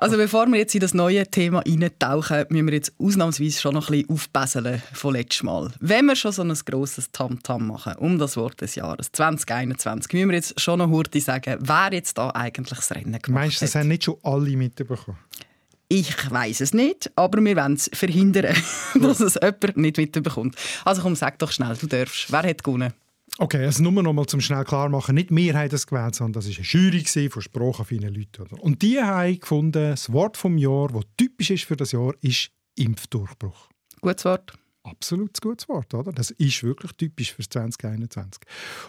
Also bevor wir jetzt in das neue Thema eintauchen, müssen wir jetzt ausnahmsweise schon noch ein bisschen aufbesseln von letztem Mal. Wenn wir schon so ein grosses Tamtam machen um das Wort des Jahres 2021, müssen wir jetzt schon noch hurtig sagen, wer jetzt da eigentlich das Rennen gemacht Meinst du, das haben nicht schon alle mitbekommen? Ich weiß es nicht, aber wir wollen es verhindern, dass es jemand nicht mitbekommt. Also komm, sag doch schnell, du darfst. Wer hat gewonnen? Okay, also nur noch mal zum schnell klar machen, nicht wir haben das gewählt, sondern das war eine Jury von sprachaffinen Leuten. Oder? Und die haben gefunden, das Wort vom Jahr, das typisch ist für das Jahr, ist Impfdurchbruch. Gutes Wort. Absolut gutes Wort, oder? Das ist wirklich typisch für 2021.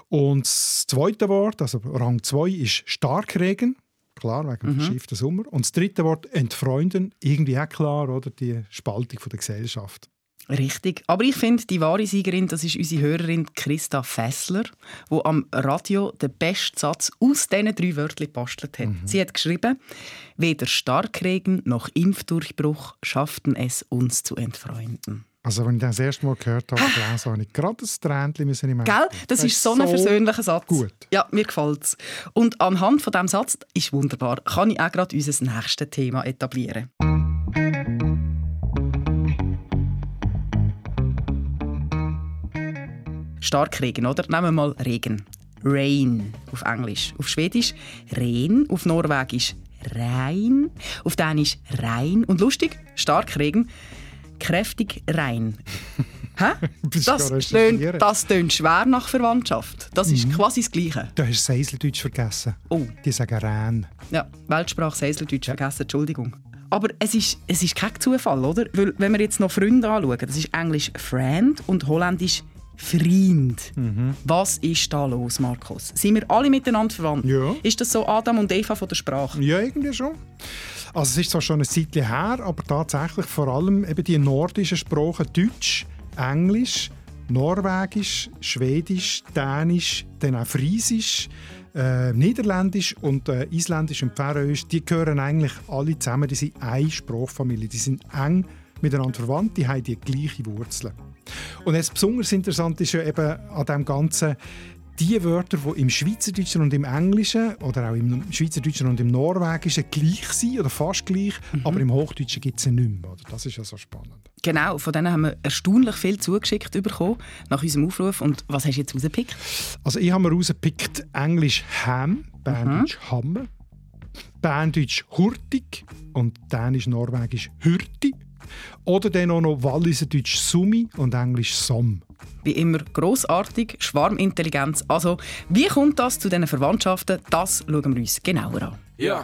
Und das zweite Wort, also Rang 2, ist Starkregen. Klar, wegen dem mhm. verschifften Sommer. Und das dritte Wort, entfreunden, irgendwie auch klar, oder? Die Spaltung der Gesellschaft. Richtig. Aber ich finde, die wahre Siegerin, das ist unsere Hörerin Christa Fessler, die am Radio den besten Satz aus diesen drei Wörtern gebastelt hat. Mhm. Sie hat geschrieben, weder Starkregen noch Impfdurchbruch schafften es, uns zu entfreunden. Also, wenn ich das, erste Mal gehört habe, gelesen, habe ich gerade ein Tränchen müssen im Gell? Das, das ist so ein persönlicher Satz. Gut. Ja, mir gefällt es. Und anhand von diesem Satz, ist wunderbar, kann ich auch gerade unser nächstes Thema etablieren. Starkregen, oder? Nehmen wir mal Regen. Rain auf Englisch. Auf Schwedisch Rehn, auf Norwegisch Rhein, auf Dänisch Rhein. Und lustig, Starkregen, kräftig rein. Hä? Das tönt, das tönt schwer nach Verwandtschaft. Das ist mhm. quasi das Gleiche. Du hast Seiseldeutsch vergessen. Oh. Die sagen Rhein. Ja, Weltsprache Seiseldeutsch ja. vergessen, Entschuldigung. Aber es ist, es ist kein Zufall, oder? Weil, wenn wir jetzt noch Freunde anschauen, das ist Englisch Friend und Holländisch Freund. Mhm. Was ist da los, Markus? Sind wir alle miteinander verwandt? Ja. Ist das so Adam und Eva von der Sprache? Ja, irgendwie schon. Also es ist zwar schon ein Zeitchen her, aber tatsächlich vor allem eben die nordischen Sprachen Deutsch, Englisch, Norwegisch, Schwedisch, Dänisch, dann auch Friesisch, äh, Niederländisch und äh, Isländisch und Färöisch, die gehören eigentlich alle zusammen, die sind eine Sprachfamilie, die sind eng miteinander verwandt, die haben die gleichen Wurzeln. Und es besonders interessant ist ja eben an dem Ganzen, die Wörter, die im Schweizerdeutschen und im Englischen oder auch im Schweizerdeutschen und im Norwegischen gleich sind oder fast gleich, mhm. aber im Hochdeutschen gibt es sie nicht mehr. Das ist ja so spannend. Genau, von denen haben wir erstaunlich viel zugeschickt bekommen nach unserem Aufruf. Und was hast du jetzt rausgepickt? Also ich habe mir rausgepickt Englisch Ham, Berndeutsch mhm. Hammer, Berndeutsch Hurtig und Dänisch-Norwegisch Hürti. Oder dann auch noch Walliserdeutsch Sumi und Englisch Som. Wie immer großartig, Schwarmintelligenz. Also, wie kommt das zu diesen Verwandtschaften? Das schauen wir uns genauer an. Ja.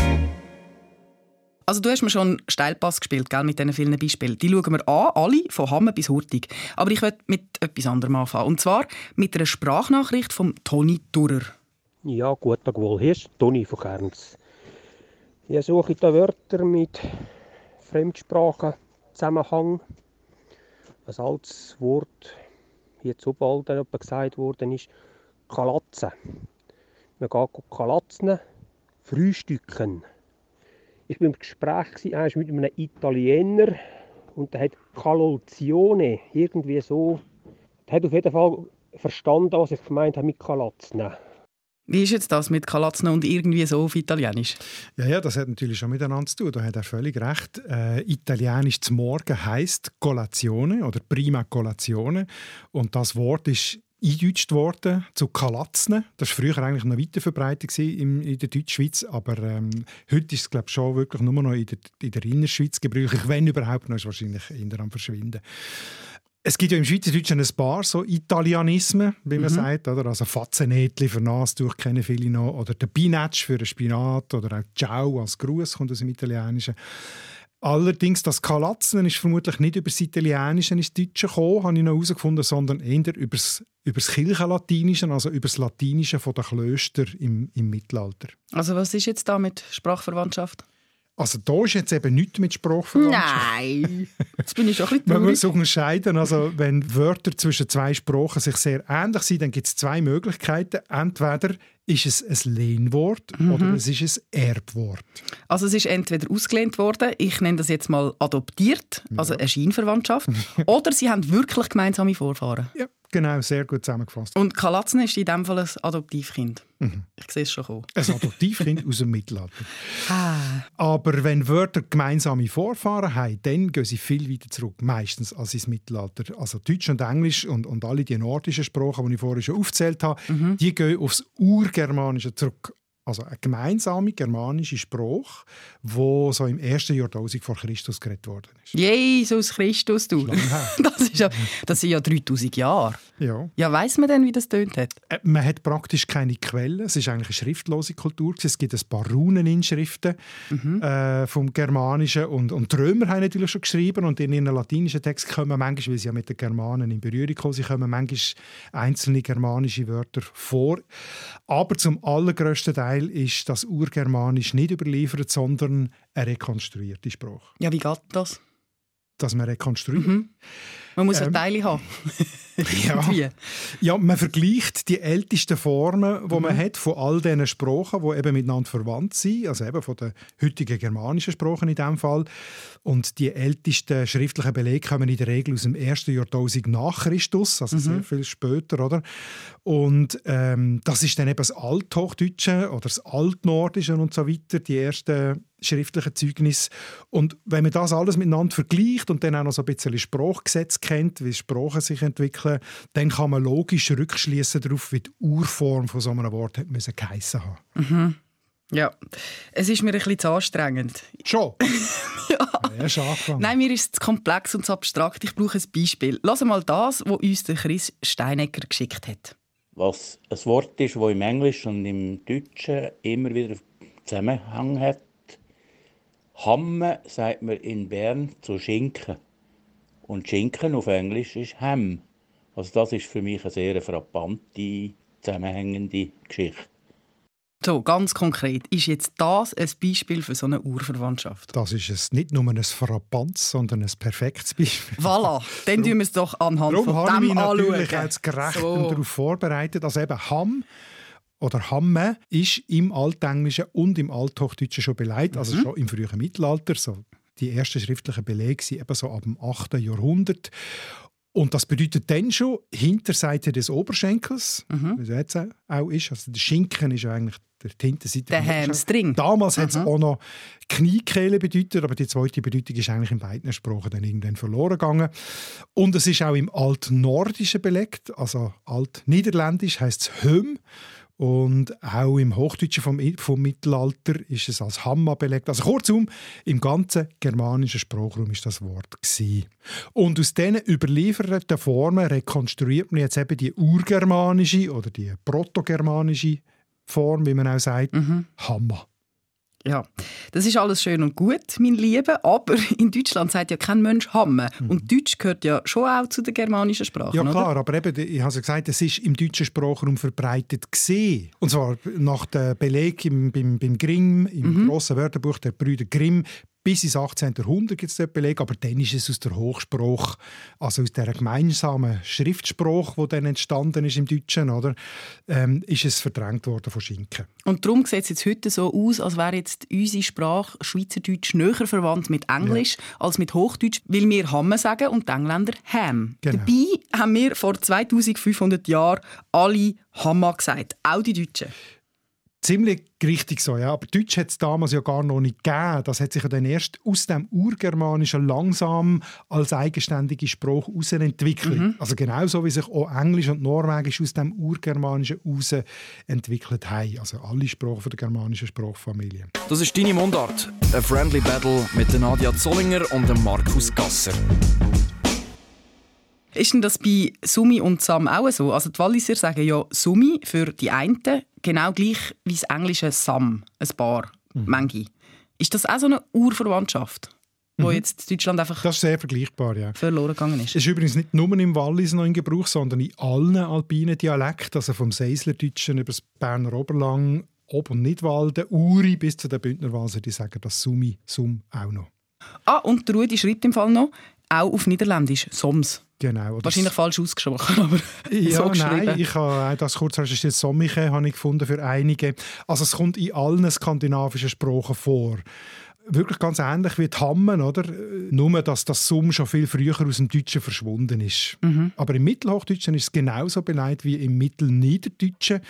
Also du hast mir schon Steilpass gespielt, gell, mit diesen vielen Beispielen. Die schauen wir an, alle, von Hamme bis Hurtig. Aber ich möchte mit etwas anderem anfangen. Und zwar mit einer Sprachnachricht von Toni Durer. Ja, guten Tag wohl. Hier ist Toni von Kerns. Ich suche da Wörter mit Fremdsprachenzusammenhang. Ein altes Wort, hier zu bald gesagt worden ist, Kalatzen. Man geht Kalatzen, frühstücken ich war im Gespräch er mit einem Italiener und der hat Calolzione irgendwie so. Der hat auf jeden Fall verstanden, was ich gemeint habe mit Calazne. Wie ist jetzt das mit Calazne und irgendwie so auf Italienisch? Ja, ja, das hat natürlich schon miteinander zu tun. Da hat er völlig recht. Äh, Italienisch zum Morgen heißt Colazione oder Prima Colazione und das Wort ist eingedeutscht worden zu Kalatzne. Das war früher eigentlich noch weiter verbreitet in der Deutschschweiz, aber ähm, heute ist es glaube ich, schon wirklich nur noch in der, in der Innerschweiz gebräuchlich, wenn überhaupt noch, ist wahrscheinlich eher am Verschwinden. Es gibt ja im Schweizerdeutschen ein paar so Italianismen, wie man mhm. sagt. Oder? Also Fatzenätli für Nasentuch kennen viele noch. Oder der Binetsch für einen Spinat. Oder auch Ciao als Gruß kommt aus dem Italienischen. Allerdings, das Kalatzen ist vermutlich nicht über das Italienische ins Deutsche gekommen, habe ich noch herausgefunden, sondern eher über das, über das Kirchenlatinische, also über das Latinische von den Klöstern im, im Mittelalter. Also was ist jetzt da mit Sprachverwandtschaft? Also da ist jetzt eben nichts mit Sprachverwandtschaft. Nein, jetzt bin ich schon ein bisschen Man traurig. muss unterscheiden, also wenn Wörter zwischen zwei Sprachen sich sehr ähnlich sind, dann gibt es zwei Möglichkeiten. Entweder ist es ein Lehnwort Mhm. oder es ist ein Erbwort. Also es ist entweder ausgelehnt worden, ich nenne das jetzt mal adoptiert, also eine Scheinverwandtschaft, oder sie haben wirklich gemeinsame Vorfahren. Ja, genau, sehr gut zusammengefasst. Und Kalatzen ist in dem Fall ein Adoptivkind. Mhm. Ich sehe es schon kommen. Ein Adoptivkind aus dem Mittelalter. Ah. Aber wenn Wörter gemeinsame Vorfahren haben, dann gehen sie viel weiter zurück, meistens als ins Mittelalter. Also Deutsch und Englisch und, und alle die nordischen Sprachen, die ich vorher schon aufgezählt habe, die gehen aufs Urgermanische zurück. Also eine gemeinsame germanische Sprache, die so im ersten Jahrtausend vor Christus geredet worden ist. Jesus Christus, du. Das, ist ja, das sind ja 3000 Jahre. Ja. Ja, weiss man denn, wie das tönt hat? Äh, Man hat praktisch keine Quellen. Es ist eigentlich eine schriftlose Kultur. Es gibt ein paar Runeninschriften äh, vom Germanischen. Und, und die Römer haben natürlich schon geschrieben. Und in ihren latinischen Texten kommen manchmal, weil sie ja mit den Germanen in Berührung kommen, sie kommen manchmal einzelne germanische Wörter vor. Aber zum allergrößten Teil ist das Urgermanisch nicht überliefert, sondern eine rekonstruierte Sprache. Ja, wie geht das? Dass man rekonstruiert. Man muss ja Ähm, Teile haben. Ja. Ja, man vergleicht die ältesten Formen, die man hat, von all diesen Sprachen, die eben miteinander verwandt sind, also eben von den heutigen germanischen Sprachen in dem Fall. Und die ältesten schriftlichen Belege kommen in der Regel aus dem ersten Jahrtausend nach Christus, also sehr viel später, oder? Und ähm, das ist dann eben das Althochdeutsche oder das Altnordische und so weiter, die ersten schriftlichen Zeugnisse. Und wenn man das alles miteinander vergleicht und dann auch noch so ein bisschen Sprachgesetz kennt, wie Sprachen sich entwickeln, dann kann man logisch rückschließen darauf, wie die Urform von so einem Wort hat müssen geheissen haben. Ja, es ist mir ein bisschen zu anstrengend. Schon? ja. Erst angefangen. Nein, mir ist es zu komplex und zu abstrakt. Ich brauche ein Beispiel. Lass mal das, was uns der Chris Steinecker geschickt hat. was ein Wort ist, das im Englischen und im Deutschen immer wieder Zusammenhang hat. Hamme sagt man in Bern zu Schinken. Und Schinken auf Englisch ist Ham. Also das ist für mich eine sehr frappante, zusammenhängende Geschichte. So, ganz konkret, ist jetzt das ein Beispiel für so eine Urverwandtschaft? Das ist es nicht nur ein Frappanz, sondern ein perfektes Beispiel. Voilà, dann tun wir es doch anhand Darum von habe ich dem mich natürlich anschauen. als gerecht So. und darauf vorbereitet. Also eben Ham oder Hamme ist im Altenglischen und im Althochdeutschen schon beleidigt, also Mhm. schon im frühen Mittelalter. So die ersten schriftlichen Belege sind eben so ab dem 8. Jahrhundert. Und das bedeutet dann schon Hinterseite des Oberschenkels, Mhm. wie es jetzt auch ist. Also der Schinken ist ja eigentlich der Hinterseite Der. Hamstring. Damals hat es Mhm. auch noch Kniekehle bedeutet, aber die zweite Bedeutung ist eigentlich in beiden Sprachen dann irgendwann verloren gegangen. Und es ist auch im Altnordischen belegt, also Altniederländisch heißt es Höm. Und auch im Hochdeutschen vom, vom Mittelalter ist es als Hamma belegt. Also kurzum, im ganzen germanischen Sprachraum ist das Wort gsi. Und aus diesen überlieferten Formen rekonstruiert man jetzt eben die urgermanische oder die protogermanische Form, wie man auch sagt, Hamma. Ja, das ist alles schön und gut, mein Lieber, aber in Deutschland sagt ja kein Mensch Hamme. Und Deutsch gehört ja schon auch zu den germanischen Sprachen, Ja oder? klar, aber eben, ich habe ja gesagt, es ist im deutschen Sprachraum verbreitet gesehen. Und zwar nach dem Beleg im, beim, beim Grimm, im grossen Wörterbuch der Brüder Grimm, bis ins 18. Jahrhundert gibt es dort Beleg, aber dann ist es aus der Hochsprache, also aus der gemeinsamen Schriftsprache, die dann entstanden ist im Deutschen, oder, ähm, ist es verdrängt worden von Schinken. Und darum sieht es jetzt heute so aus, als wäre jetzt unsere Sprache Schweizerdeutsch näher verwandt mit Englisch als mit Hochdeutsch, weil wir Hamme sagen und die Engländer Ham. Genau. Dabei haben wir vor 2500 Jahren alle Hamma gesagt, auch die Deutschen. Ziemlich richtig so, ja. Aber Deutsch hat es damals ja gar noch nicht gegeben. Das hat sich ja dann erst aus dem Urgermanischen langsam als eigenständige Sprache herausentwickelt. Also genauso wie sich auch Englisch und Norwegisch aus dem Urgermanischen heraus entwickelt haben. Also alle Sprachen von der germanischen Sprachfamilie. Das ist deine Mundart. Ein Friendly Battle mit Nadia Zollinger und dem Markus Gasser. Ist denn das bei Sumi und Sam auch so? Also die Walliser sagen ja Sumi für die einen, genau gleich wie das englische Sam, ein Paar, Mhm. manche. Ist das auch so eine Urverwandtschaft, wo jetzt in Deutschland einfach Mhm. Das ist sehr vergleichbar, ja. verloren gegangen ist? Es ist übrigens nicht nur im Wallis noch in Gebrauch, sondern in allen alpinen Dialekten, also vom Seislerdeutschen über das Berner Oberlang Ob- und Nidwalden, Uri bis zu den Bündnerwalser, die sagen das Sumi, Sum auch noch. Ah, und der Rudi schreibt im Fall noch, auch auf Niederländisch, Soms. Genau. Wahrscheinlich falsch ausgesprochen, aber ja, so. Nein, ich habe auch das kurz recherchiert. Sommiche habe ich gefunden für einige. Also es kommt in allen skandinavischen Sprachen vor. Wirklich ganz ähnlich wie die Hammen, oder? Nur, dass das Summ schon viel früher aus dem Deutschen verschwunden ist. Mhm. Aber im Mittelhochdeutschen ist es genauso beleidigt wie im Mittelniederdeutschen.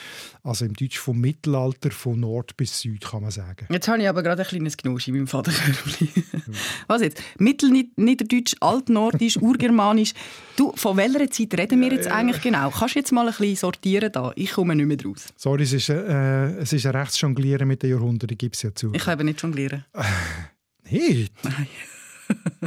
Also im Deutsch vom Mittelalter, von Nord bis Süd, kann man sagen. Jetzt habe ich aber gerade ein kleines Knusch in meinem Vaterkörbchen. Was jetzt? Mittelniederdeutsch, Altnordisch, Urgermanisch. Du, von welcher Zeit reden wir jetzt eigentlich genau? Kannst du jetzt mal ein bisschen sortieren da? Ich komme nicht mehr draus. Sorry, es ist, äh, es ist ein Rechtsjonglieren mit den Jahrhunderten, gibt es ja zu. Ich kann eben nicht jonglieren. Nicht?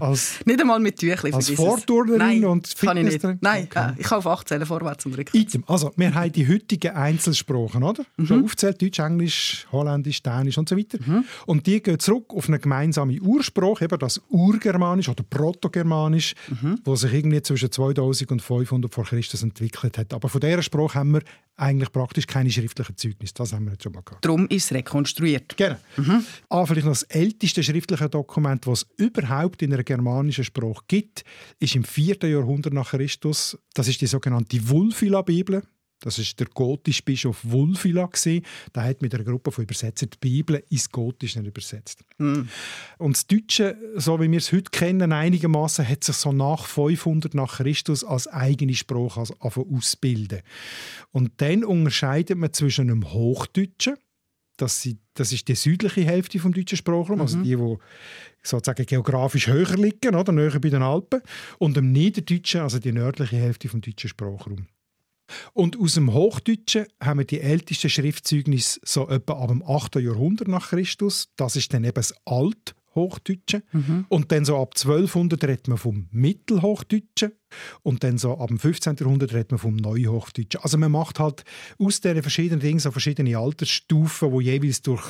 Als, Nicht einmal mit Tüchli. als. Vorturnerin Nein, und. Fitnesstrainerin? Nein, Okay. äh, ich kann auf 8 zählen, vorwärts und rückwärts. Item. Also, wir haben die heutigen Einzelsprachen, oder? Mhm. Schon aufgezählt, Deutsch, Englisch, Holländisch, Dänisch und so weiter. Mhm. Und die gehen zurück auf eine gemeinsame Ursprache, eben das Urgermanisch oder Protogermanisch, Mhm. wo sich irgendwie zwischen 2000 und 500 vor Christus entwickelt hat. Aber von dieser Sprache haben wir eigentlich praktisch keine schriftlichen Zeugnisse. Das haben wir jetzt schon mal gehabt. Darum ist es rekonstruiert. Genau. Ah, vielleicht noch das älteste schriftliche Dokument, das es überhaupt in einer germanischen Sprache gibt, ist im 4. Jahrhundert nach Christus. Das ist die sogenannte Wulfila-Bibel. Das ist der gotische Bischof Wulfila. Der hat mit einer Gruppe von Übersetzern die Bibel ins Gotische übersetzt. Und das Deutsche, so wie wir es heute kennen, einigermaßen hat sich so nach 500 nach Christus als eigene Sprache als- angefangen ausbilden. Und dann unterscheidet man zwischen einem Hochdeutschen, das, sie, das ist die südliche Hälfte vom deutschen Sprachraum, also die, die sozusagen geografisch höher liegen, oder näher bei den Alpen, und dem Niederdeutschen, also die nördliche Hälfte vom deutschen Sprachraum. Und aus dem Hochdeutschen haben wir die ältesten Schriftzeugnisse so etwa ab dem 8. Jahrhundert nach Christus. Das ist dann eben das Althochdeutsche. Und dann so ab 1200 redet man vom Mittelhochdeutschen. Und dann so ab dem 15. Jahrhundert redet man vom Neuhochdeutschen. Also man macht halt aus diesen verschiedenen Dingen so verschiedene Altersstufen, wo jeweils durch,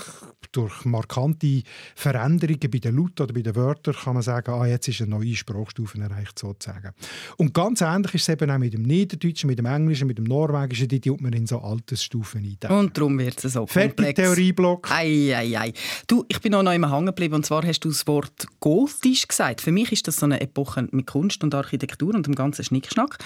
durch markante Veränderungen bei den Lauten oder bei den Wörtern kann man sagen, ah, jetzt ist eine neue Sprachstufe erreicht sozusagen. Und ganz ähnlich ist es eben auch mit dem Niederdeutschen, mit dem Englischen, mit dem Norwegischen, die tut man in so Altersstufen einteilen. Und darum wird es so Fertig, komplex. Theorieblock. Ei, ei, ei. Du, ich bin noch einmal hängen geblieben. Und zwar hast du das Wort gotisch gesagt. Für mich ist das so eine Epoche mit Kunst und Architektur und dem ganzen Schnickschnack.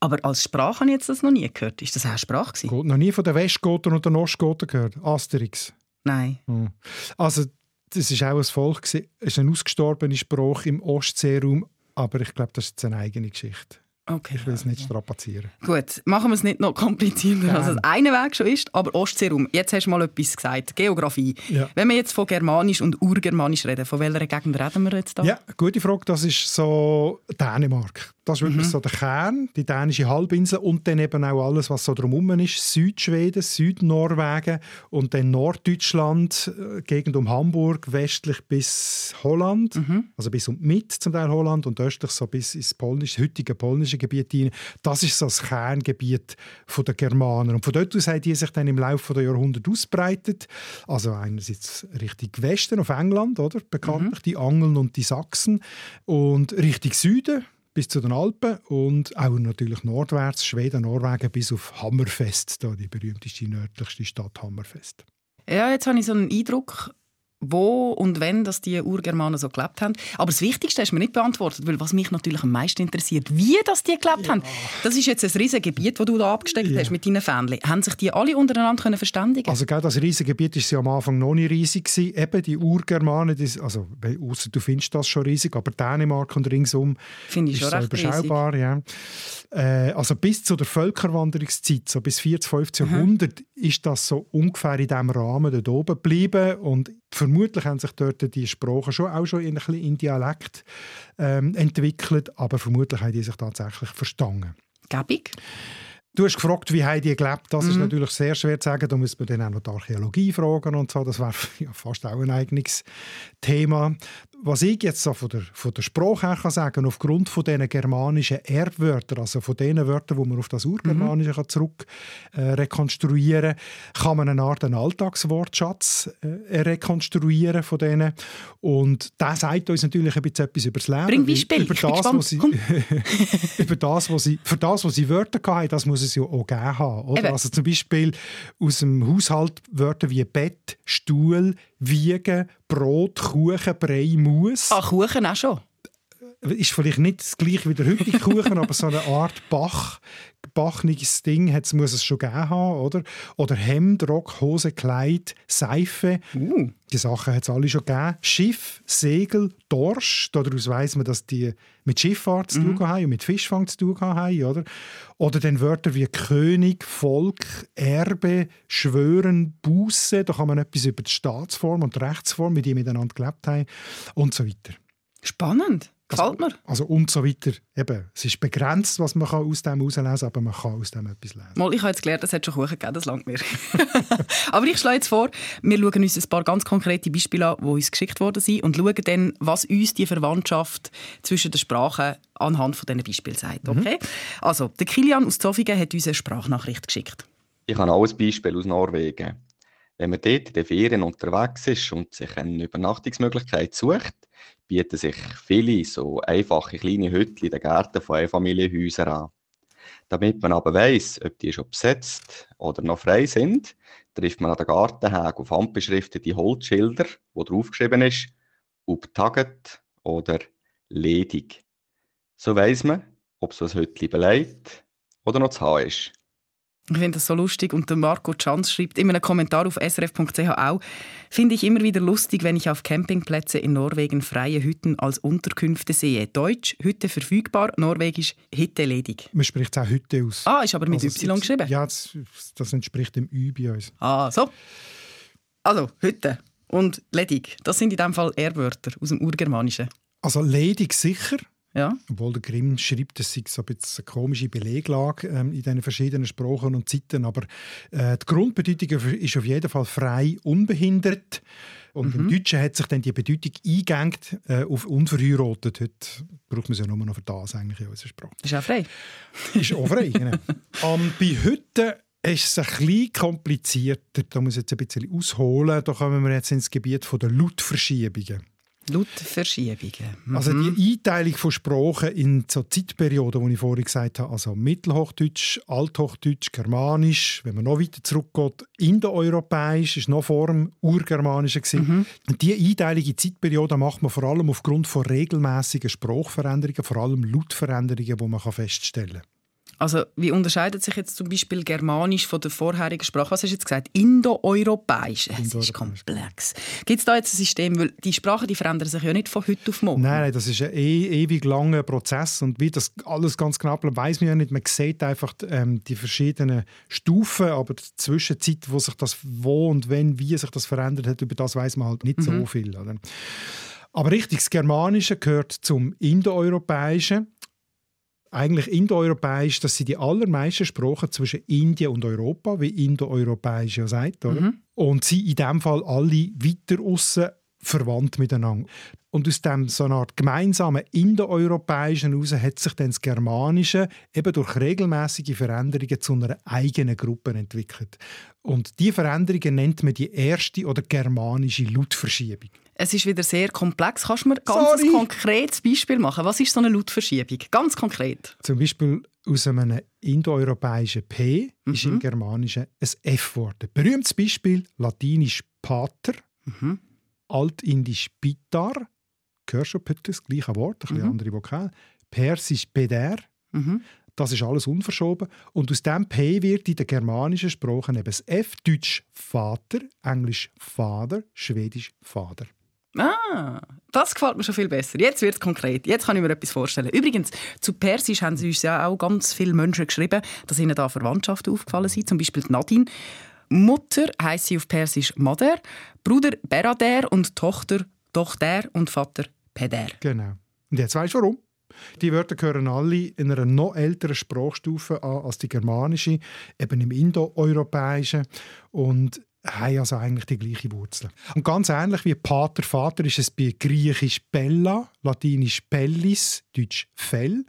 Aber als Sprache habe ich jetzt das noch nie gehört. Ist das auch eine Sprache? Gewesen? Noch nie von den Westgoten und den Ostgoten gehört. Asterix. Nein. Hm. Also, das ist auch ein Volk. Es ist eine ausgestorbene Sprache im Ostseeraum, aber ich glaube, das ist jetzt eine eigene Geschichte. Okay. Ich will es nicht strapazieren. Gut, machen wir es nicht noch komplizierter, als es einen Weg schon ist. Aber Ostseeraum, jetzt hast du mal etwas gesagt. Geografie. Ja. Wenn wir jetzt von Germanisch und Urgermanisch reden, von welcher Gegend reden wir jetzt da? Ja, gute Frage. Das ist so Dänemark. Das ist Mhm. wirklich so der Kern, die dänische Halbinsel und dann eben auch alles, was so drumherum ist. Südschweden, Südnorwegen und dann Norddeutschland, äh, Gegend um Hamburg, westlich bis Holland, Mhm. also bis und mit zum Teil Holland und östlich so bis ins polnische, heutige polnische Gebiet hinein. Das ist so das Kerngebiet der Germanen. Und von dort aus haben die sich dann im Laufe der Jahrhunderte ausbreitet. Also einerseits Richtung Westen auf England, oder? bekanntlich die Angeln und die Sachsen und Richtung Süden bis zu den Alpen und auch natürlich nordwärts, Schweden, Norwegen bis auf Hammerfest, da die berühmteste nördlichste Stadt Hammerfest. Ja, jetzt habe ich so einen Eindruck, wo und wenn dass die Urgermanen so gelebt haben. Aber das Wichtigste hast du mir nicht beantwortet, weil was mich natürlich am meisten interessiert, wie das die gelebt haben. Das ist jetzt ein riesiges Gebiet, das du da abgesteckt Ja. hast mit deinen Fähnchen. Haben sich die alle untereinander können verständigen? Also gerade das riesige Gebiet ist ja am Anfang noch nicht riesig gewesen. Eben die Urgermanen, die, also ausser du findest das schon riesig, aber Dänemark und ringsum Finde ich ist schon so recht überschaubar. Ja. Äh, also bis zu der Völkerwanderungszeit, so bis 14, 15 Jahrhundert, ist das so ungefähr in diesem Rahmen dort oben geblieben und vermutlich haben sich dort die Sprachen schon auch schon in, ein bisschen in Dialekt ähm, entwickelt, aber vermutlich haben die sich tatsächlich verstanden. Gäbig? Du hast gefragt, wie haben die gelebt? Das Mhm. ist natürlich sehr schwer zu sagen. Da müsste man dann auch noch die Archäologie fragen und so. Das wäre ja fast auch ein eigenes Thema. Was ich jetzt so von der, von der Sprache her kann sagen aufgrund von diesen germanischen Erbwörtern, also von den Wörtern, die man auf das Urgermanische mhm. zurück äh, rekonstruieren kann, man eine Art einen Alltagswortschatz äh, rekonstruieren von denen. Und das sagt uns natürlich ein bisschen etwas über das Leben. Bring Beispiel. Über das, was sie, über das, was sie, für das, was sie Wörter hatten, das muss es ja auch geben haben. Also zum Beispiel aus dem Haushalt Wörter wie Bett, Stuhl, Wiegen, Brot, Kuchen, Brei, Mus. Ah, Kuchen auch schon? Ist vielleicht nicht das gleiche wie der heutige Kuchen, aber so eine Art Bach, bachniges Ding muss es schon gegeben haben, oder? Oder Hemd, Rock, Hose, Kleid, Seife. Uh. Die Sachen hat es alle schon gegeben. Schiff, Segel, Dorsch. Daraus weiss man, dass die mit Schifffahrt zu tun mhm. haben und mit Fischfang zu tun haben, oder? Oder dann Wörter wie König, Volk, Erbe, Schwören, Buße. Da kann man etwas über die Staatsform und die Rechtsform, wie die miteinander gelebt haben und so weiter. Spannend. Gefällt mir. Also und so weiter. Eben, es ist begrenzt, was man aus dem herauslesen kann, aber man kann aus dem etwas lesen. Mal, ich habe jetzt gelernt, es hat schon Kuchen gegeben, das langt mir. aber ich schlage jetzt vor, wir schauen uns ein paar ganz konkrete Beispiele an, die uns geschickt worden sind und schauen dann, was uns die Verwandtschaft zwischen den Sprachen anhand von diesen Beispielen sagt. Mhm. Okay? Mhm. Also, der Kilian aus Zofingen hat uns eine Sprachnachricht geschickt. Ich habe auch ein Beispiel aus Norwegen. Wenn man dort in den Ferien unterwegs ist und sich eine Übernachtungsmöglichkeit sucht, bieten sich viele so einfache kleine Hütten in den Gärten von Einfamilienhäusern an. Damit man aber weiss, ob die schon besetzt oder noch frei sind, trifft man an der Gartenhäge auf handbeschriftete Holzschilder, wo draufgeschrieben ist, ob taget oder ledig. So weiss man, ob so ein Hütchen beleidigt oder noch zu haben ist. Ich finde das so lustig. Und der Marco Chanz schreibt in einem Kommentar auf srf.ch auch, finde ich immer wieder lustig, wenn ich auf Campingplätzen in Norwegen freie Hütten als Unterkünfte sehe. Deutsch, Hütte verfügbar, Norwegisch, Hütte ledig. Man spricht auch Hütte aus. Ah, ist aber mit also, Y geschrieben? Ja, das, das, entspricht dem Ü bei uns. Ah, so. Also, Hütte und ledig, das sind in diesem Fall Ehrwörter aus dem Urgermanischen. Also ledig sicher, ja. Obwohl der Grimm schreibt, es sei so ein bisschen eine komische Beleglage ähm, in diesen verschiedenen Sprachen und Zeiten. Aber äh, die Grundbedeutung ist auf jeden Fall frei, unbehindert. Und mhm. im Deutschen hat sich dann die Bedeutung eingegangen äh, auf unverheiratet. Heute braucht man es ja nur noch für das eigentlich in unserer Sprache. Ist auch frei. ist auch frei, genau. um, bei heute ist es ein bisschen komplizierter. Da muss ich jetzt ein bisschen ausholen. Da kommen wir jetzt ins Gebiet der Lautverschiebungen. Lautverschiebungen. Mhm. Also die Einteilung von Sprachen in so Zeitperioden, die ich vorhin gesagt habe, also Mittelhochdeutsch, Althochdeutsch, Germanisch, wenn man noch weiter zurückgeht, Indoeuropäisch ist noch vor dem Urgermanischen Mhm. Die Einteilung in Zeitperioden macht man vor allem aufgrund von regelmäßigen Sprachveränderungen, vor allem Lautveränderungen, die man feststellen kann. Also wie unterscheidet sich jetzt zum Beispiel Germanisch von der vorherigen Sprache? Was hast du jetzt gesagt? Indoeuropäisch. Es ist komplex. Gibt es da jetzt ein System? Weil die Sprachen die verändern sich ja nicht von heute auf morgen. Nein, nein das ist ein e ewig langer Prozess und wie das alles ganz knapp bleibt, weiß man ja nicht. Man sieht einfach ähm, die verschiedenen Stufen, aber die Zwischenzeit, wo sich das wo und wenn, wie sich das verändert hat, über das weiß man halt nicht mhm. so viel. Oder? Aber richtig, das Germanische gehört zum Indoeuropäischen eigentlich indoeuropäisch, das sind die allermeisten Sprachen zwischen Indien und Europa, wie indoeuropäisch ja sagt. Oder? Mhm. Und sie in dem Fall alle weiter aussen verwandt miteinander. Und aus dem so einer Art gemeinsamen indoeuropäischen heraus hat sich dann das Germanische eben durch regelmäßige Veränderungen zu einer eigenen Gruppe entwickelt. Und diese Veränderungen nennt man die erste oder germanische Lautverschiebung. Es ist wieder sehr komplex. Kannst du mir ganz ein konkretes Beispiel machen? Was ist so eine Lautverschiebung? Ganz konkret. Zum Beispiel aus einem indoeuropäischen P mhm. ist im mhm. Germanischen ein F geworden. Berühmtes Beispiel, latinisch Pater, mhm. altindisch Pitar, hörst du das gleiche Wort, ein bisschen mhm. andere Vokal. Persisch Peder, mhm. das ist alles unverschoben. Und aus dem P wird in den germanischen Sprachen eben das F, Deutsch Vater, Englisch Vater, Schwedisch Vater. Ah, das gefällt mir schon viel besser. Jetzt wird es konkret. Jetzt kann ich mir etwas vorstellen. Übrigens, zu Persisch haben sie uns ja auch ganz viele Menschen geschrieben, dass ihnen da Verwandtschaften aufgefallen sind. Zum Beispiel Nadine. Mutter heisst sie auf Persisch Mader, Bruder Berader und Tochter Tochter und Vater Peder. Genau. Und jetzt weißt du warum? Die Wörter gehören alle in einer noch älteren Sprachstufe an als die germanische, eben im Indoeuropäischen. Und haben also eigentlich die gleiche Wurzel. Und ganz ähnlich wie Pater, Vater ist es bei Griechisch Bella, Latinisch Pellis, Deutsch Fell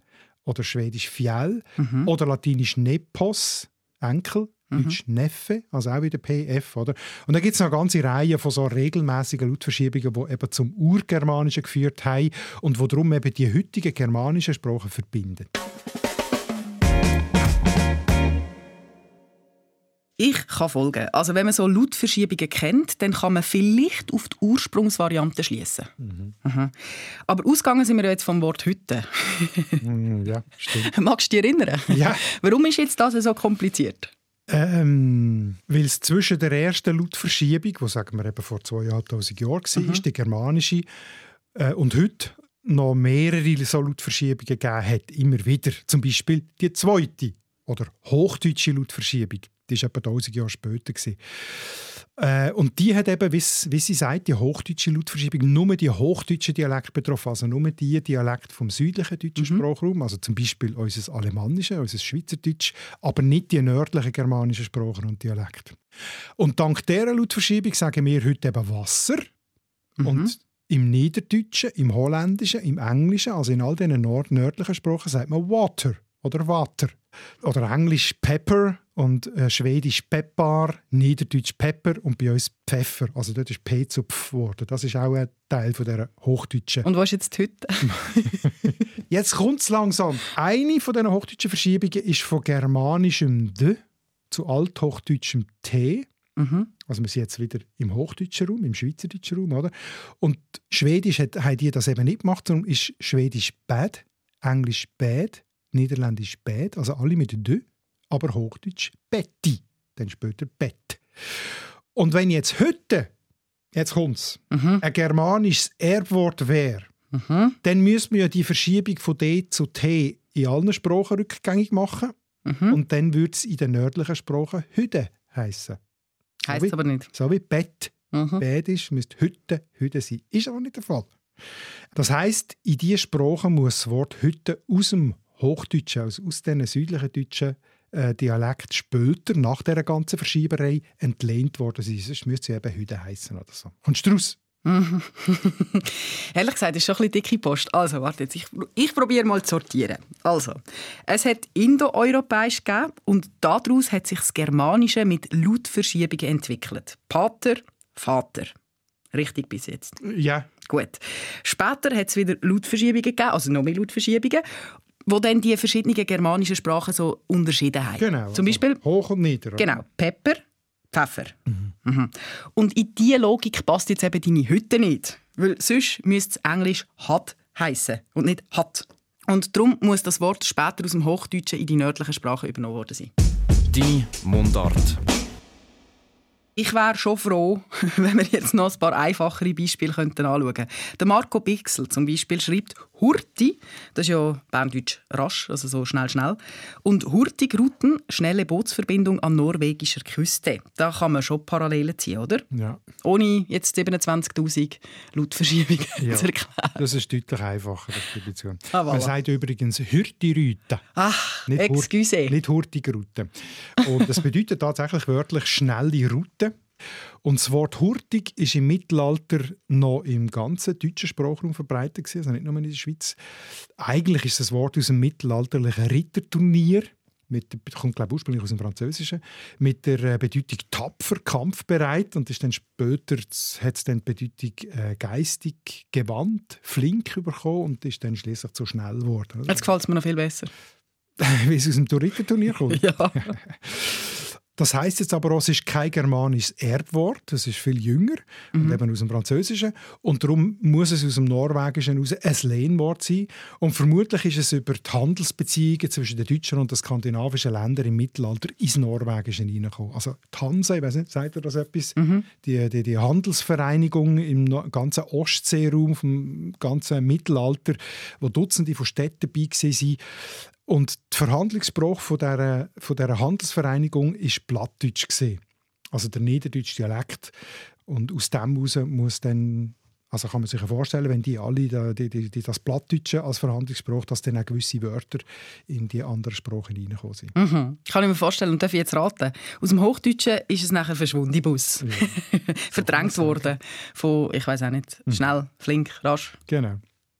oder Schwedisch Fiel mhm. oder Latinisch Nepos, Enkel, mhm. Deutsch Neffe, also auch wieder PF. Oder? Und dann gibt es noch eine ganze Reihe von so regelmäßigen Lautverschiebungen, die eben zum Urgermanischen geführt haben und wo darum eben die heutigen germanischen Sprachen verbinden. Ich kann folgen. Also wenn man so Lautverschiebungen kennt, dann kann man vielleicht auf die Ursprungsvariante schließen. Mhm. Mhm. Aber ausgegangen sind wir jetzt vom Wort Hütte. Mhm, ja, stimmt. Magst du dich erinnern? Ja. Warum ist jetzt das so kompliziert? Ähm, weil es zwischen der ersten Lautverschiebung, die sagen wir eben vor 2'500 Jahren war, mhm. die germanische, äh, und heute noch mehrere so Lautverschiebungen gegeben hat, immer wieder. Zum Beispiel die zweite oder hochdeutsche Lautverschiebung. Die war etwa 1000 Jahre später. Äh, und die hat eben, wie, wie sie sagt, die hochdeutsche Lautverschiebung nur die hochdeutschen Dialekte betroffen, also nur die Dialekte vom südlichen deutschen mhm. Sprachraum, also zum Beispiel unser Alemannische, unser Schweizerdeutsch, aber nicht die nördlichen germanischen Sprachen und Dialekte. Und dank dieser Lautverschiebung sagen wir heute eben Wasser mhm. und im Niederdeutschen, im Holländischen, im Englischen, also in all diesen nord nördlichen Sprachen, sagt man Water oder Water. Oder Englisch Pepper und äh, Schwedisch Peppar, Niederdeutsch Pepper und bei uns Pfeffer. Also dort ist P zu Pf geworden. Das ist auch ein Teil von dieser Hochdeutschen. Und was ist jetzt heute? jetzt kommt es langsam. Eine von diesen hochdeutschen Verschiebungen ist von germanischem D zu althochdeutschem T. Mhm. Also wir sind jetzt wieder im hochdeutschen Raum, im schweizerdeutschen Raum. Oder? Und Schwedisch hat, haben die das eben nicht gemacht, sondern ist Schwedisch Bad, Englisch Bad, Niederländisch Bad, also alle mit D aber Hochdeutsch Betty, dann später Bett. Und wenn jetzt heute, jetzt kommt's, mhm. ein germanisches Erbwort wäre, mhm. dann müsste man ja die Verschiebung von D zu T in allen Sprachen rückgängig machen. Mhm. Und dann würde es in den nördlichen Sprachen Hüde heißen. Heißt so aber nicht. So wie Bett. Mhm. Bett ist, müsste Hütte Hütte sein. Ist aber nicht der Fall. Das heißt, in diesen Sprachen muss das Wort Hütte aus dem Hochdeutschen, also aus diesen südlichen Deutschen, äh, Dialekt später, nach dieser ganzen Verschieberei, entlehnt worden sind. Sonst müsste sie eben heute heißen oder so. Kommst du raus? Ehrlich gesagt, das ist schon ein dicke Post. Also, warte jetzt, ich, ich probiere mal zu sortieren. Also, es hat Indoeuropäisch gegeben und daraus hat sich das Germanische mit Lautverschiebungen entwickelt. Pater, Vater. Richtig bis jetzt? Ja. Gut. Später hat es wieder Lautverschiebungen gegeben, also noch mehr Lautverschiebungen wo dann die verschiedenen germanischen Sprachen so unterschieden haben. Genau. Zum Beispiel also hoch und nieder. Oder? Genau. Pepper, Pfeffer. Mhm. Mhm. Und in diese Logik passt jetzt eben deine Hütte nicht, weil sonst müsste es Englisch hat heißen und nicht hat. Und darum muss das Wort später aus dem Hochdeutschen in die nördlichen Sprachen übernommen worden sein. Die Mundart. Ich wäre schon froh, wenn wir jetzt noch ein paar einfachere Beispiele könnten anschauen könnten. Der Marco Bixel zum Beispiel schreibt Hurti, das ist ja Berndeutsch rasch, also so schnell, schnell. Und Hurtigruten, schnelle Bootsverbindung an norwegischer Küste. Da kann man schon Parallelen ziehen, oder? Ja. Ohne jetzt 27'000 Lautverschiebungen ja, zu erklären. Das ist deutlich einfacher, das. Ah, voilà. Man sagt übrigens Hurtirüte. Ach, nicht excuse. Hur nicht Hurtigrute. Und das bedeutet tatsächlich wörtlich schnelle Route. Und das Wort Hurtig ist im Mittelalter noch im ganzen deutschen Sprachraum verbreitet, also nicht nur in der Schweiz. Eigentlich ist das Wort aus dem mittelalterlichen Ritterturnier, mit, kommt glaube ich, ursprünglich aus dem Französischen, mit der äh, Bedeutung tapfer, kampfbereit und ist dann später hat es dann die Bedeutung äh, geistig, gewandt, flink bekommen und ist dann schließlich zu schnell geworden. Jetzt gefällt es mir noch viel besser. Wie es aus dem Ritterturnier kommt? ja. Das heißt jetzt aber auch, es ist kein germanisches Erbwort, es ist viel jünger mhm. und eben aus dem Französischen und darum muss es aus dem Norwegischen heraus ein Lehnwort sein und vermutlich ist es über die Handelsbeziehungen zwischen den deutschen und den skandinavischen Ländern im Mittelalter ins Norwegische hineingekommen. Also die Hanse, ich weiß nicht, sagt ihr das etwas? Mhm. Die, die, die Handelsvereinigung im ganzen Ostseeraum, vom ganzen Mittelalter, wo Dutzende von Städten dabei waren, und der Verhandlungsspruch von dieser, von dieser Handelsvereinigung ist Plattdeutsch. Gewesen. Also der niederdeutsche Dialekt. Und aus dem heraus muss dann Also kann man sich vorstellen, wenn die alle die, die, die, das Plattdeutsche als Verhandlungsspruch, dass dann auch gewisse Wörter in die anderen Sprachen hineinkommen sind. Mhm. Kann ich mir vorstellen und darf ich jetzt raten. Aus dem Hochdeutschen ist es nachher verschwunden, Bus. Ja. Verdrängt worden von, ich weiß auch nicht, mhm. schnell, flink, rasch. Genau.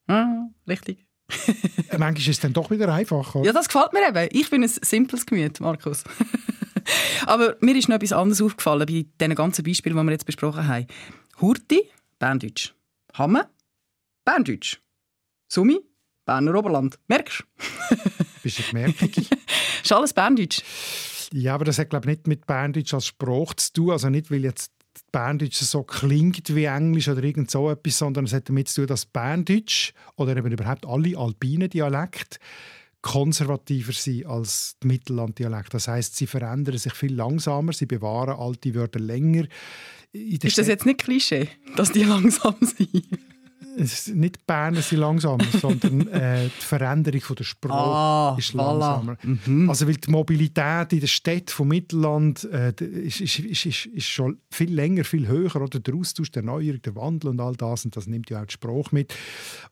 Ah, richtig. Manchmal ist es dann doch wieder einfacher. Ja, das gefällt mir eben. Ich bin ein simples Gemüt, Markus. Aber mir ist noch etwas anderes aufgefallen bei diesen ganzen Beispielen, die wir jetzt besprochen haben. Hurti, Berndeutsch. Hamme, Berndeutsch. Sumi, Berner Oberland. Merkst du? Bist du gemerkt? ist alles Berndeutsch? Ja, aber das hat glaube ich nicht mit Berndeutsch als Spruch zu tun. Also nicht, weil jetzt Berndeutsch so klingt wie Englisch oder irgend so etwas, sondern es hat damit zu tun, dass Berndeutsch oder eben überhaupt alle alpinen Dialekte konservativer sind als die Mittellanddialekte. Das heißt, sie verändern sich viel langsamer, sie bewahren alte Wörter länger. Ist das jetzt nicht Klischee, dass die langsam sind? Nicht Berner sind langsamer, sondern äh, die Veränderung von der Sprache ah, ist langsamer. Voilà. Mhm. Also weil die Mobilität in der Stadt vom Mittelland äh, ist, ist, ist, ist, schon viel länger, viel höher. Oder der Austausch, der Neuerung, der Wandel und all das. Und das nimmt ja auch die Sprache mit.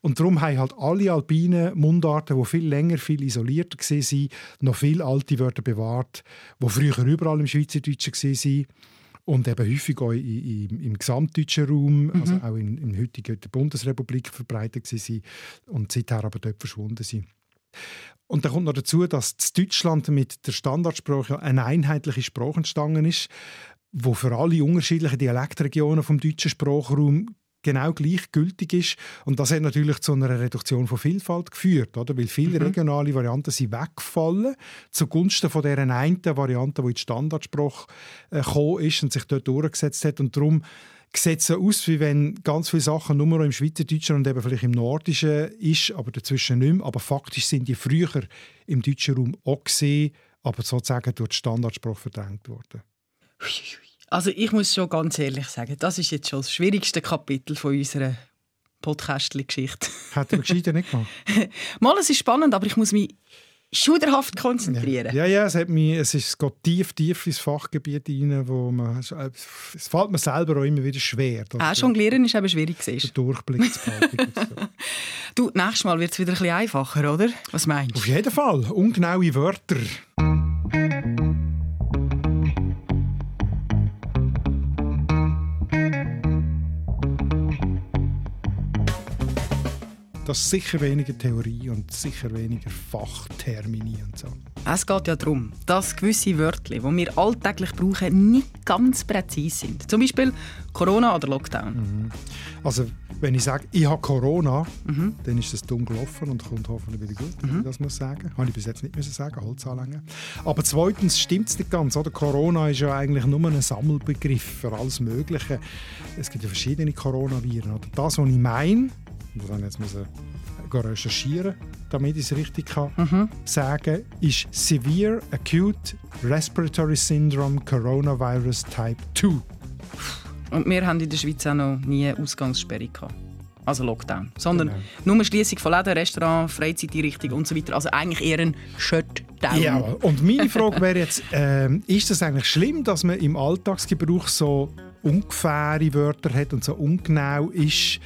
Und darum haben halt alle alpinen Mundarten, die viel länger, viel isolierter waren, noch viele alte Wörter bewahrt, die früher überall im Schweizerdeutschen waren und eben häufig auch in, in, im gesamtdeutschen Raum, mhm. also auch in, in heutigen Bundesrepublik verbreitet waren und seither aber dort verschwunden sind. Und da kommt noch dazu, dass in Deutschland mit der Standardsprache eine einheitliche Sprache entstanden ist, wo für alle unterschiedlichen Dialektregionen vom deutschen Sprachraum genau gleichgültig ist. Und das hat natürlich zu einer Reduktion von Vielfalt geführt, oder? weil viele mhm. regionale Varianten sind weggefallen zugunsten von dieser einen Variante, die in die Standardsprache äh, gekommen ist und sich dort durchgesetzt hat. Und darum sieht es so aus, wie wenn ganz viele Sachen nur noch im Schweizerdeutschen und eben vielleicht im Nordischen ist, aber dazwischen nicht mehr. Aber faktisch sind die früher im deutschen Raum auch gesehen, aber sozusagen durch die Standardsprache verdrängt worden. Also ich muss schon ganz ehrlich sagen, das ist jetzt schon das schwierigste Kapitel von unserer Podcast-Geschichte. Hat er gescheiter nicht gemacht? Mal, es ist spannend, aber ich muss mich schuderhaft konzentrieren. Ja, ja, es, hat mich, es, ist, es geht tief, tief ins Fachgebiet rein, wo man, es fällt mir selber auch immer wieder schwer. Auch jonglieren ist eben schwierig. Den Durchblick zu behalten. du, nächstes Mal wird es wieder ein bisschen einfacher, oder? Was meinst du? Auf jeden Fall. Ungenaue Wörter. Das ist sicher weniger Theorie und sicher weniger Fachtermini und so. Es geht ja darum, dass gewisse Wörter, die wir alltäglich brauchen, nicht ganz präzise sind. Zum Beispiel Corona oder Lockdown. Mhm. Also wenn ich sage, ich habe Corona, mhm. dann ist das dumm gelaufen und kommt hoffentlich wieder gut, wenn mhm. ich das muss sagen. Habe ich bis jetzt nicht müssen sagen, Holzanlänge. Aber zweitens stimmt es nicht ganz. Oder? Corona ist ja eigentlich nur ein Sammelbegriff für alles Mögliche. Es gibt ja verschiedene Coronaviren. Oder das, was ich meine, muss dann jetzt müssen recherchieren, damit ich es richtig kann mhm. sagen ist Severe Acute Respiratory Syndrome Coronavirus Type 2. Und wir haben in der Schweiz auch noch nie Ausgangssperre gehabt. Also Lockdown. Sondern genau. nur Schließung von Läden, Restaurants, Freizeiteinrichtungen und so weiter. Also eigentlich eher ein Shutdown. Ja, und meine Frage wäre jetzt, äh, ist das eigentlich schlimm, dass man im Alltagsgebrauch so ungefähre Wörter hat und so ungenau ist?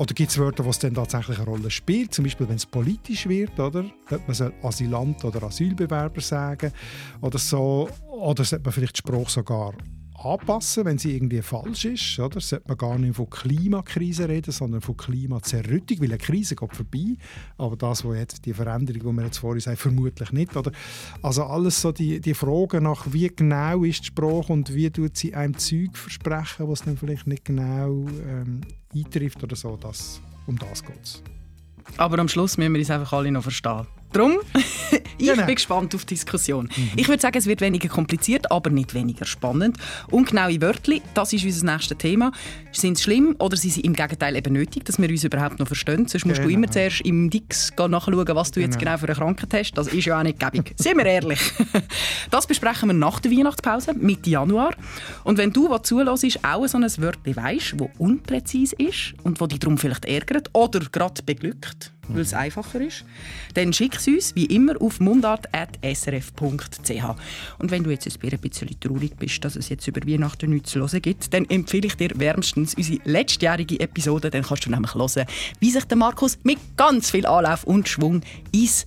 Oder gibt es Wörter, es dann tatsächlich eine Rolle spielt? Zum Beispiel, wenn es politisch wird, oder? Man soll Asylant oder Asylbewerber sagen oder so. Oder sollte man vielleicht die Sprache sogar anpassen, wenn sie irgendwie falsch ist. Oder? Sollte man gar nicht von Klimakrise reden, sondern von Klimazerrüttung, weil eine Krise geht vorbei. Aber das, was jetzt die Veränderung, die wir jetzt vorhin sagen, vermutlich nicht. Oder? Also alles so die, die Fragen nach, wie genau ist die Sprache und wie tut sie einem Zeug versprechen, was dann vielleicht nicht genau ähm, eintrifft oder so, das, um das geht es. Aber am Schluss müssen wir uns einfach alle noch verstehen. Darum, ich genau. bin gespannt auf die Diskussion. Mhm. Ich würde sagen, es wird weniger kompliziert, aber nicht weniger spannend. Ungenaue Wörter, das ist unser nächstes Thema. Sind sie schlimm oder sind sie im Gegenteil eben nötig, dass wir uns überhaupt noch verstehen? Sonst musst genau. du immer zuerst im Dix nachschauen, was du jetzt genau. genau für eine Krankheit hast. Das ist ja auch nicht gäbig. Sind wir ehrlich. Das besprechen wir nach der Weihnachtspause, Mitte Januar. Und wenn du, was zulässt, auch so ein Wörtchen weisst, das unpräzise ist und das dich darum vielleicht ärgert oder gerade beglückt, weil es einfacher ist, dann schick es uns wie immer auf mundart.srf.ch. Und wenn du jetzt ein bisschen traurig bist, dass es jetzt über Weihnachten nichts zu hören gibt, dann empfehle ich dir wärmstens unsere letztjährige Episode. Dann kannst du nämlich hören, wie sich der Markus mit ganz viel Anlauf und Schwung ins